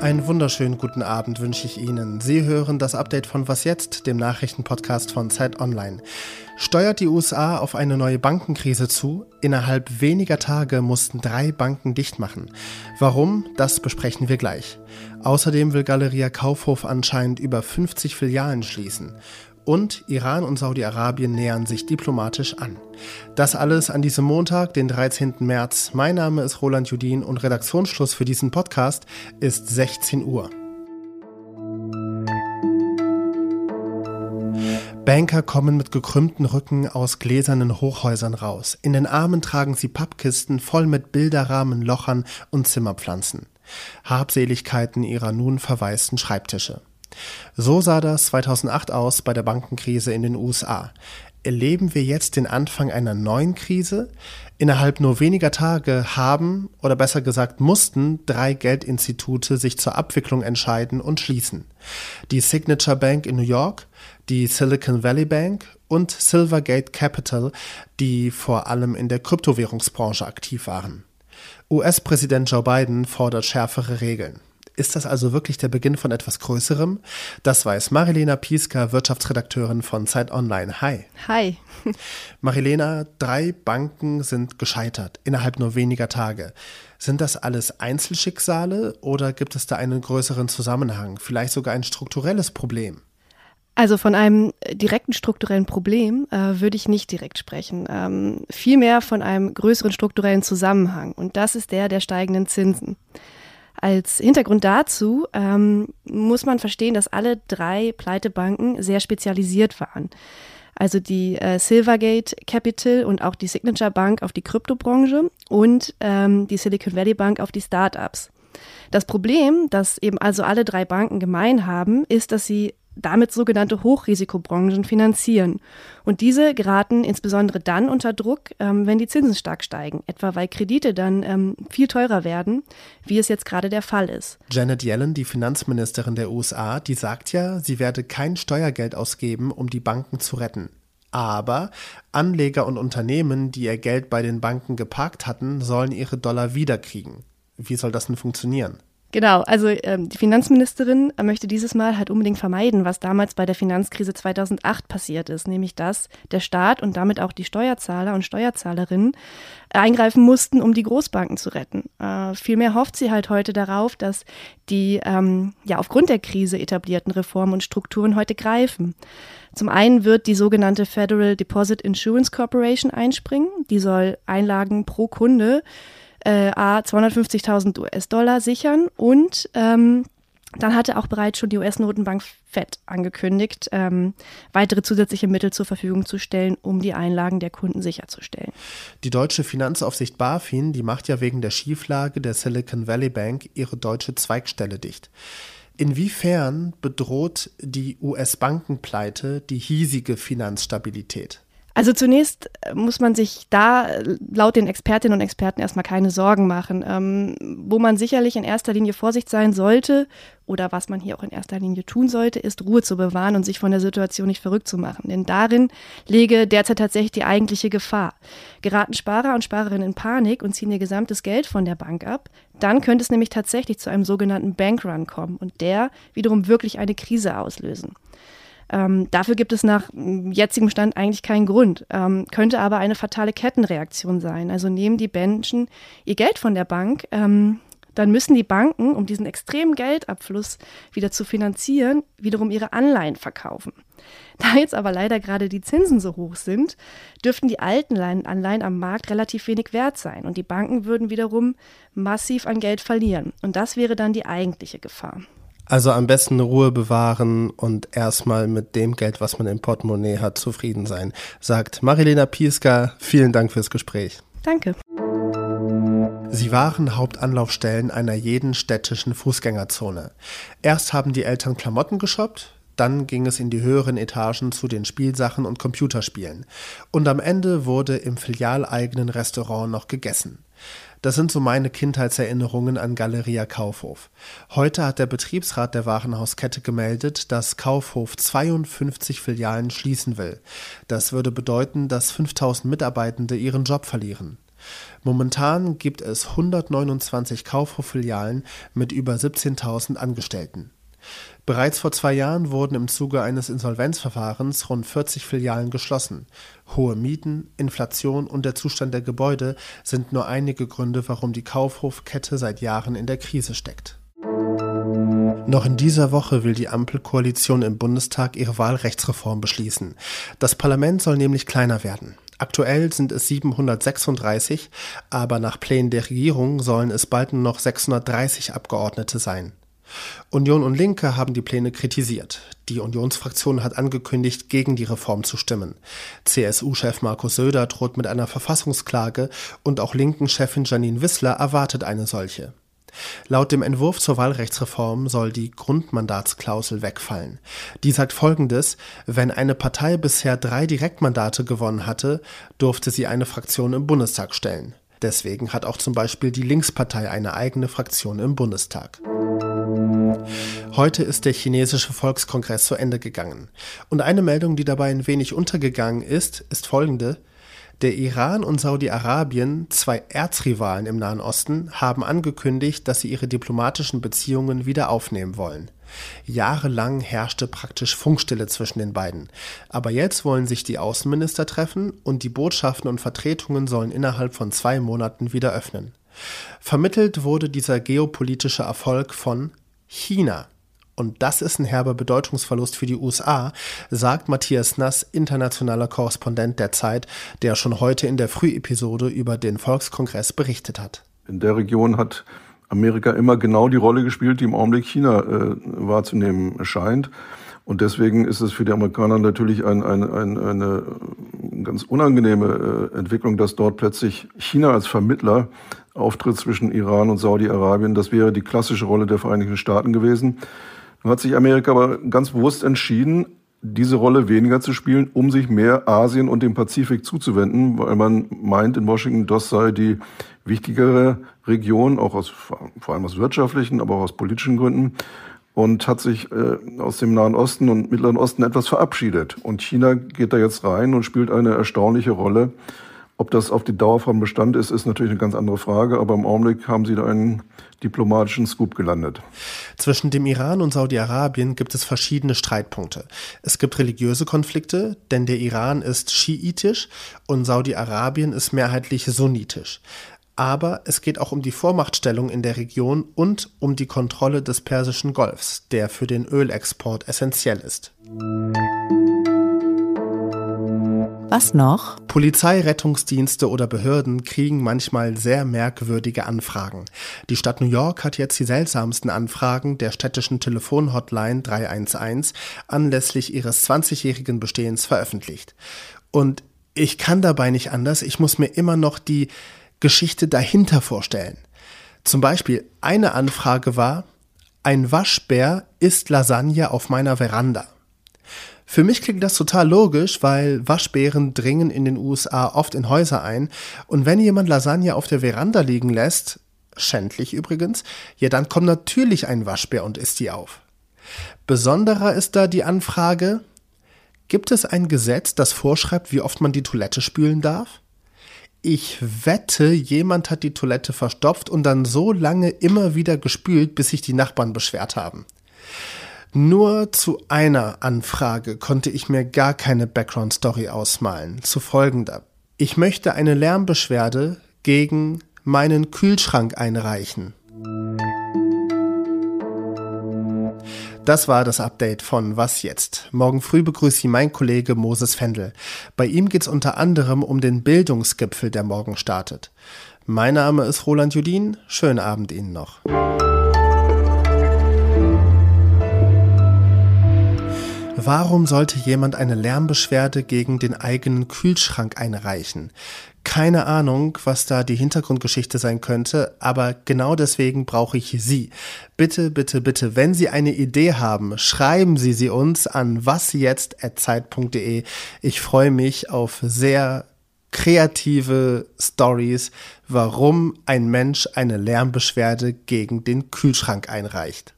Einen wunderschönen guten Abend wünsche ich Ihnen. Sie hören das Update von Was jetzt, dem Nachrichtenpodcast von Zeit Online. Steuert die USA auf eine neue Bankenkrise zu? Innerhalb weniger Tage mussten drei Banken dicht machen. Warum? Das besprechen wir gleich. Außerdem will Galeria Kaufhof anscheinend über 50 Filialen schließen und Iran und Saudi-Arabien nähern sich diplomatisch an. Das alles an diesem Montag, den 13. März. Mein Name ist Roland Judin und Redaktionsschluss für diesen Podcast ist 16 Uhr. Banker kommen mit gekrümmten Rücken aus gläsernen Hochhäusern raus. In den Armen tragen sie Pappkisten voll mit Bilderrahmen, Lochern und Zimmerpflanzen. Habseligkeiten ihrer nun verwaisten Schreibtische. So sah das 2008 aus bei der Bankenkrise in den USA. Erleben wir jetzt den Anfang einer neuen Krise? Innerhalb nur weniger Tage haben, oder besser gesagt mussten, drei Geldinstitute sich zur Abwicklung entscheiden und schließen. Die Signature Bank in New York, die Silicon Valley Bank und Silvergate Capital, die vor allem in der Kryptowährungsbranche aktiv waren. US-Präsident Joe Biden fordert schärfere Regeln. Ist das also wirklich der Beginn von etwas Größerem? Das weiß Marilena Pieska, Wirtschaftsredakteurin von Zeit Online. Hi. Hi. Marilena, drei Banken sind gescheitert innerhalb nur weniger Tage. Sind das alles Einzelschicksale oder gibt es da einen größeren Zusammenhang, vielleicht sogar ein strukturelles Problem? Also von einem direkten strukturellen Problem äh, würde ich nicht direkt sprechen, ähm, vielmehr von einem größeren strukturellen Zusammenhang. Und das ist der der steigenden Zinsen. Als Hintergrund dazu ähm, muss man verstehen, dass alle drei Pleitebanken sehr spezialisiert waren. Also die äh, Silvergate Capital und auch die Signature Bank auf die Kryptobranche und ähm, die Silicon Valley Bank auf die Startups. Das Problem, das eben also alle drei Banken gemein haben, ist, dass sie damit sogenannte Hochrisikobranchen finanzieren. Und diese geraten insbesondere dann unter Druck, ähm, wenn die Zinsen stark steigen, etwa weil Kredite dann ähm, viel teurer werden, wie es jetzt gerade der Fall ist. Janet Yellen, die Finanzministerin der USA, die sagt ja, sie werde kein Steuergeld ausgeben, um die Banken zu retten. Aber Anleger und Unternehmen, die ihr Geld bei den Banken geparkt hatten, sollen ihre Dollar wiederkriegen. Wie soll das denn funktionieren? Genau, also ähm, die Finanzministerin möchte dieses Mal halt unbedingt vermeiden, was damals bei der Finanzkrise 2008 passiert ist, nämlich dass der Staat und damit auch die Steuerzahler und Steuerzahlerinnen eingreifen mussten, um die Großbanken zu retten. Äh, vielmehr hofft sie halt heute darauf, dass die ähm, ja aufgrund der Krise etablierten Reformen und Strukturen heute greifen. Zum einen wird die sogenannte Federal Deposit Insurance Corporation einspringen. Die soll Einlagen pro Kunde äh, A 250.000 US-Dollar sichern und ähm, dann hatte auch bereits schon die US-Notenbank Fed angekündigt, ähm, weitere zusätzliche Mittel zur Verfügung zu stellen, um die Einlagen der Kunden sicherzustellen. Die deutsche Finanzaufsicht BaFin, die macht ja wegen der Schieflage der Silicon Valley Bank ihre deutsche Zweigstelle dicht. Inwiefern bedroht die US-Bankenpleite die hiesige Finanzstabilität? Also zunächst äh, muss man sich da äh, laut den Expertinnen und Experten erstmal keine Sorgen machen. Ähm, wo man sicherlich in erster Linie Vorsicht sein sollte oder was man hier auch in erster Linie tun sollte, ist Ruhe zu bewahren und sich von der Situation nicht verrückt zu machen. Denn darin lege derzeit tatsächlich die eigentliche Gefahr. Geraten Sparer und Sparerinnen in Panik und ziehen ihr gesamtes Geld von der Bank ab, dann könnte es nämlich tatsächlich zu einem sogenannten Bankrun kommen und der wiederum wirklich eine Krise auslösen. Ähm, dafür gibt es nach jetzigem Stand eigentlich keinen Grund, ähm, könnte aber eine fatale Kettenreaktion sein. Also nehmen die Menschen ihr Geld von der Bank, ähm, dann müssen die Banken, um diesen extremen Geldabfluss wieder zu finanzieren, wiederum ihre Anleihen verkaufen. Da jetzt aber leider gerade die Zinsen so hoch sind, dürften die alten Anleihen am Markt relativ wenig wert sein und die Banken würden wiederum massiv an Geld verlieren. Und das wäre dann die eigentliche Gefahr. Also am besten Ruhe bewahren und erstmal mit dem Geld, was man im Portemonnaie hat, zufrieden sein, sagt Marilena Pieska. Vielen Dank fürs Gespräch. Danke. Sie waren Hauptanlaufstellen einer jeden städtischen Fußgängerzone. Erst haben die Eltern Klamotten geshoppt, dann ging es in die höheren Etagen zu den Spielsachen und Computerspielen. Und am Ende wurde im filialeigenen Restaurant noch gegessen. Das sind so meine Kindheitserinnerungen an Galeria Kaufhof. Heute hat der Betriebsrat der Warenhauskette gemeldet, dass Kaufhof 52 Filialen schließen will. Das würde bedeuten, dass 5000 Mitarbeitende ihren Job verlieren. Momentan gibt es 129 Kaufhof-Filialen mit über 17.000 Angestellten. Bereits vor zwei Jahren wurden im Zuge eines Insolvenzverfahrens rund 40 Filialen geschlossen. Hohe Mieten, Inflation und der Zustand der Gebäude sind nur einige Gründe, warum die Kaufhofkette seit Jahren in der Krise steckt. Noch in dieser Woche will die Ampelkoalition im Bundestag ihre Wahlrechtsreform beschließen. Das Parlament soll nämlich kleiner werden. Aktuell sind es 736, aber nach Plänen der Regierung sollen es bald nur noch 630 Abgeordnete sein. Union und Linke haben die Pläne kritisiert. Die Unionsfraktion hat angekündigt, gegen die Reform zu stimmen. CSU-Chef Markus Söder droht mit einer Verfassungsklage und auch Linken-Chefin Janine Wissler erwartet eine solche. Laut dem Entwurf zur Wahlrechtsreform soll die Grundmandatsklausel wegfallen. Die sagt folgendes, wenn eine Partei bisher drei Direktmandate gewonnen hatte, durfte sie eine Fraktion im Bundestag stellen. Deswegen hat auch zum Beispiel die Linkspartei eine eigene Fraktion im Bundestag. Heute ist der chinesische Volkskongress zu Ende gegangen. Und eine Meldung, die dabei ein wenig untergegangen ist, ist folgende. Der Iran und Saudi-Arabien, zwei Erzrivalen im Nahen Osten, haben angekündigt, dass sie ihre diplomatischen Beziehungen wieder aufnehmen wollen. Jahrelang herrschte praktisch Funkstille zwischen den beiden. Aber jetzt wollen sich die Außenminister treffen und die Botschaften und Vertretungen sollen innerhalb von zwei Monaten wieder öffnen. Vermittelt wurde dieser geopolitische Erfolg von China. Und das ist ein herber Bedeutungsverlust für die USA, sagt Matthias Nass, internationaler Korrespondent der Zeit, der schon heute in der Frühepisode über den Volkskongress berichtet hat. In der Region hat Amerika immer genau die Rolle gespielt, die im Augenblick China äh, wahrzunehmen scheint. Und deswegen ist es für die Amerikaner natürlich ein, ein, ein, eine ganz unangenehme äh, Entwicklung, dass dort plötzlich China als Vermittler auftritt zwischen Iran und Saudi-Arabien. Das wäre die klassische Rolle der Vereinigten Staaten gewesen. Nun hat sich Amerika aber ganz bewusst entschieden, diese Rolle weniger zu spielen, um sich mehr Asien und dem Pazifik zuzuwenden, weil man meint in Washington, das sei die wichtigere Region, auch aus, vor allem aus wirtschaftlichen, aber auch aus politischen Gründen und hat sich äh, aus dem Nahen Osten und Mittleren Osten etwas verabschiedet. Und China geht da jetzt rein und spielt eine erstaunliche Rolle. Ob das auf die Dauer von Bestand ist, ist natürlich eine ganz andere Frage, aber im Augenblick haben sie da einen diplomatischen Scoop gelandet. Zwischen dem Iran und Saudi-Arabien gibt es verschiedene Streitpunkte. Es gibt religiöse Konflikte, denn der Iran ist schiitisch und Saudi-Arabien ist mehrheitlich sunnitisch aber es geht auch um die Vormachtstellung in der Region und um die Kontrolle des Persischen Golfs, der für den Ölexport essentiell ist. Was noch? Polizei, Rettungsdienste oder Behörden kriegen manchmal sehr merkwürdige Anfragen. Die Stadt New York hat jetzt die seltsamsten Anfragen der städtischen Telefonhotline 311 anlässlich ihres 20-jährigen Bestehens veröffentlicht. Und ich kann dabei nicht anders, ich muss mir immer noch die Geschichte dahinter vorstellen. Zum Beispiel eine Anfrage war, ein Waschbär isst Lasagne auf meiner Veranda. Für mich klingt das total logisch, weil Waschbären dringen in den USA oft in Häuser ein und wenn jemand Lasagne auf der Veranda liegen lässt, schändlich übrigens, ja dann kommt natürlich ein Waschbär und isst die auf. Besonderer ist da die Anfrage, gibt es ein Gesetz, das vorschreibt, wie oft man die Toilette spülen darf? Ich wette, jemand hat die Toilette verstopft und dann so lange immer wieder gespült, bis sich die Nachbarn beschwert haben. Nur zu einer Anfrage konnte ich mir gar keine Background-Story ausmalen, zu folgender. Ich möchte eine Lärmbeschwerde gegen meinen Kühlschrank einreichen. Das war das Update von Was jetzt? Morgen früh begrüßt Sie mein Kollege Moses Fendel. Bei ihm geht es unter anderem um den Bildungsgipfel, der morgen startet. Mein Name ist Roland Judin. Schönen Abend Ihnen noch. Warum sollte jemand eine Lärmbeschwerde gegen den eigenen Kühlschrank einreichen? Keine Ahnung, was da die Hintergrundgeschichte sein könnte, aber genau deswegen brauche ich Sie. Bitte, bitte, bitte, wenn Sie eine Idee haben, schreiben Sie sie uns an wasjetzt@zeit.de. Ich freue mich auf sehr kreative Stories, warum ein Mensch eine Lärmbeschwerde gegen den Kühlschrank einreicht.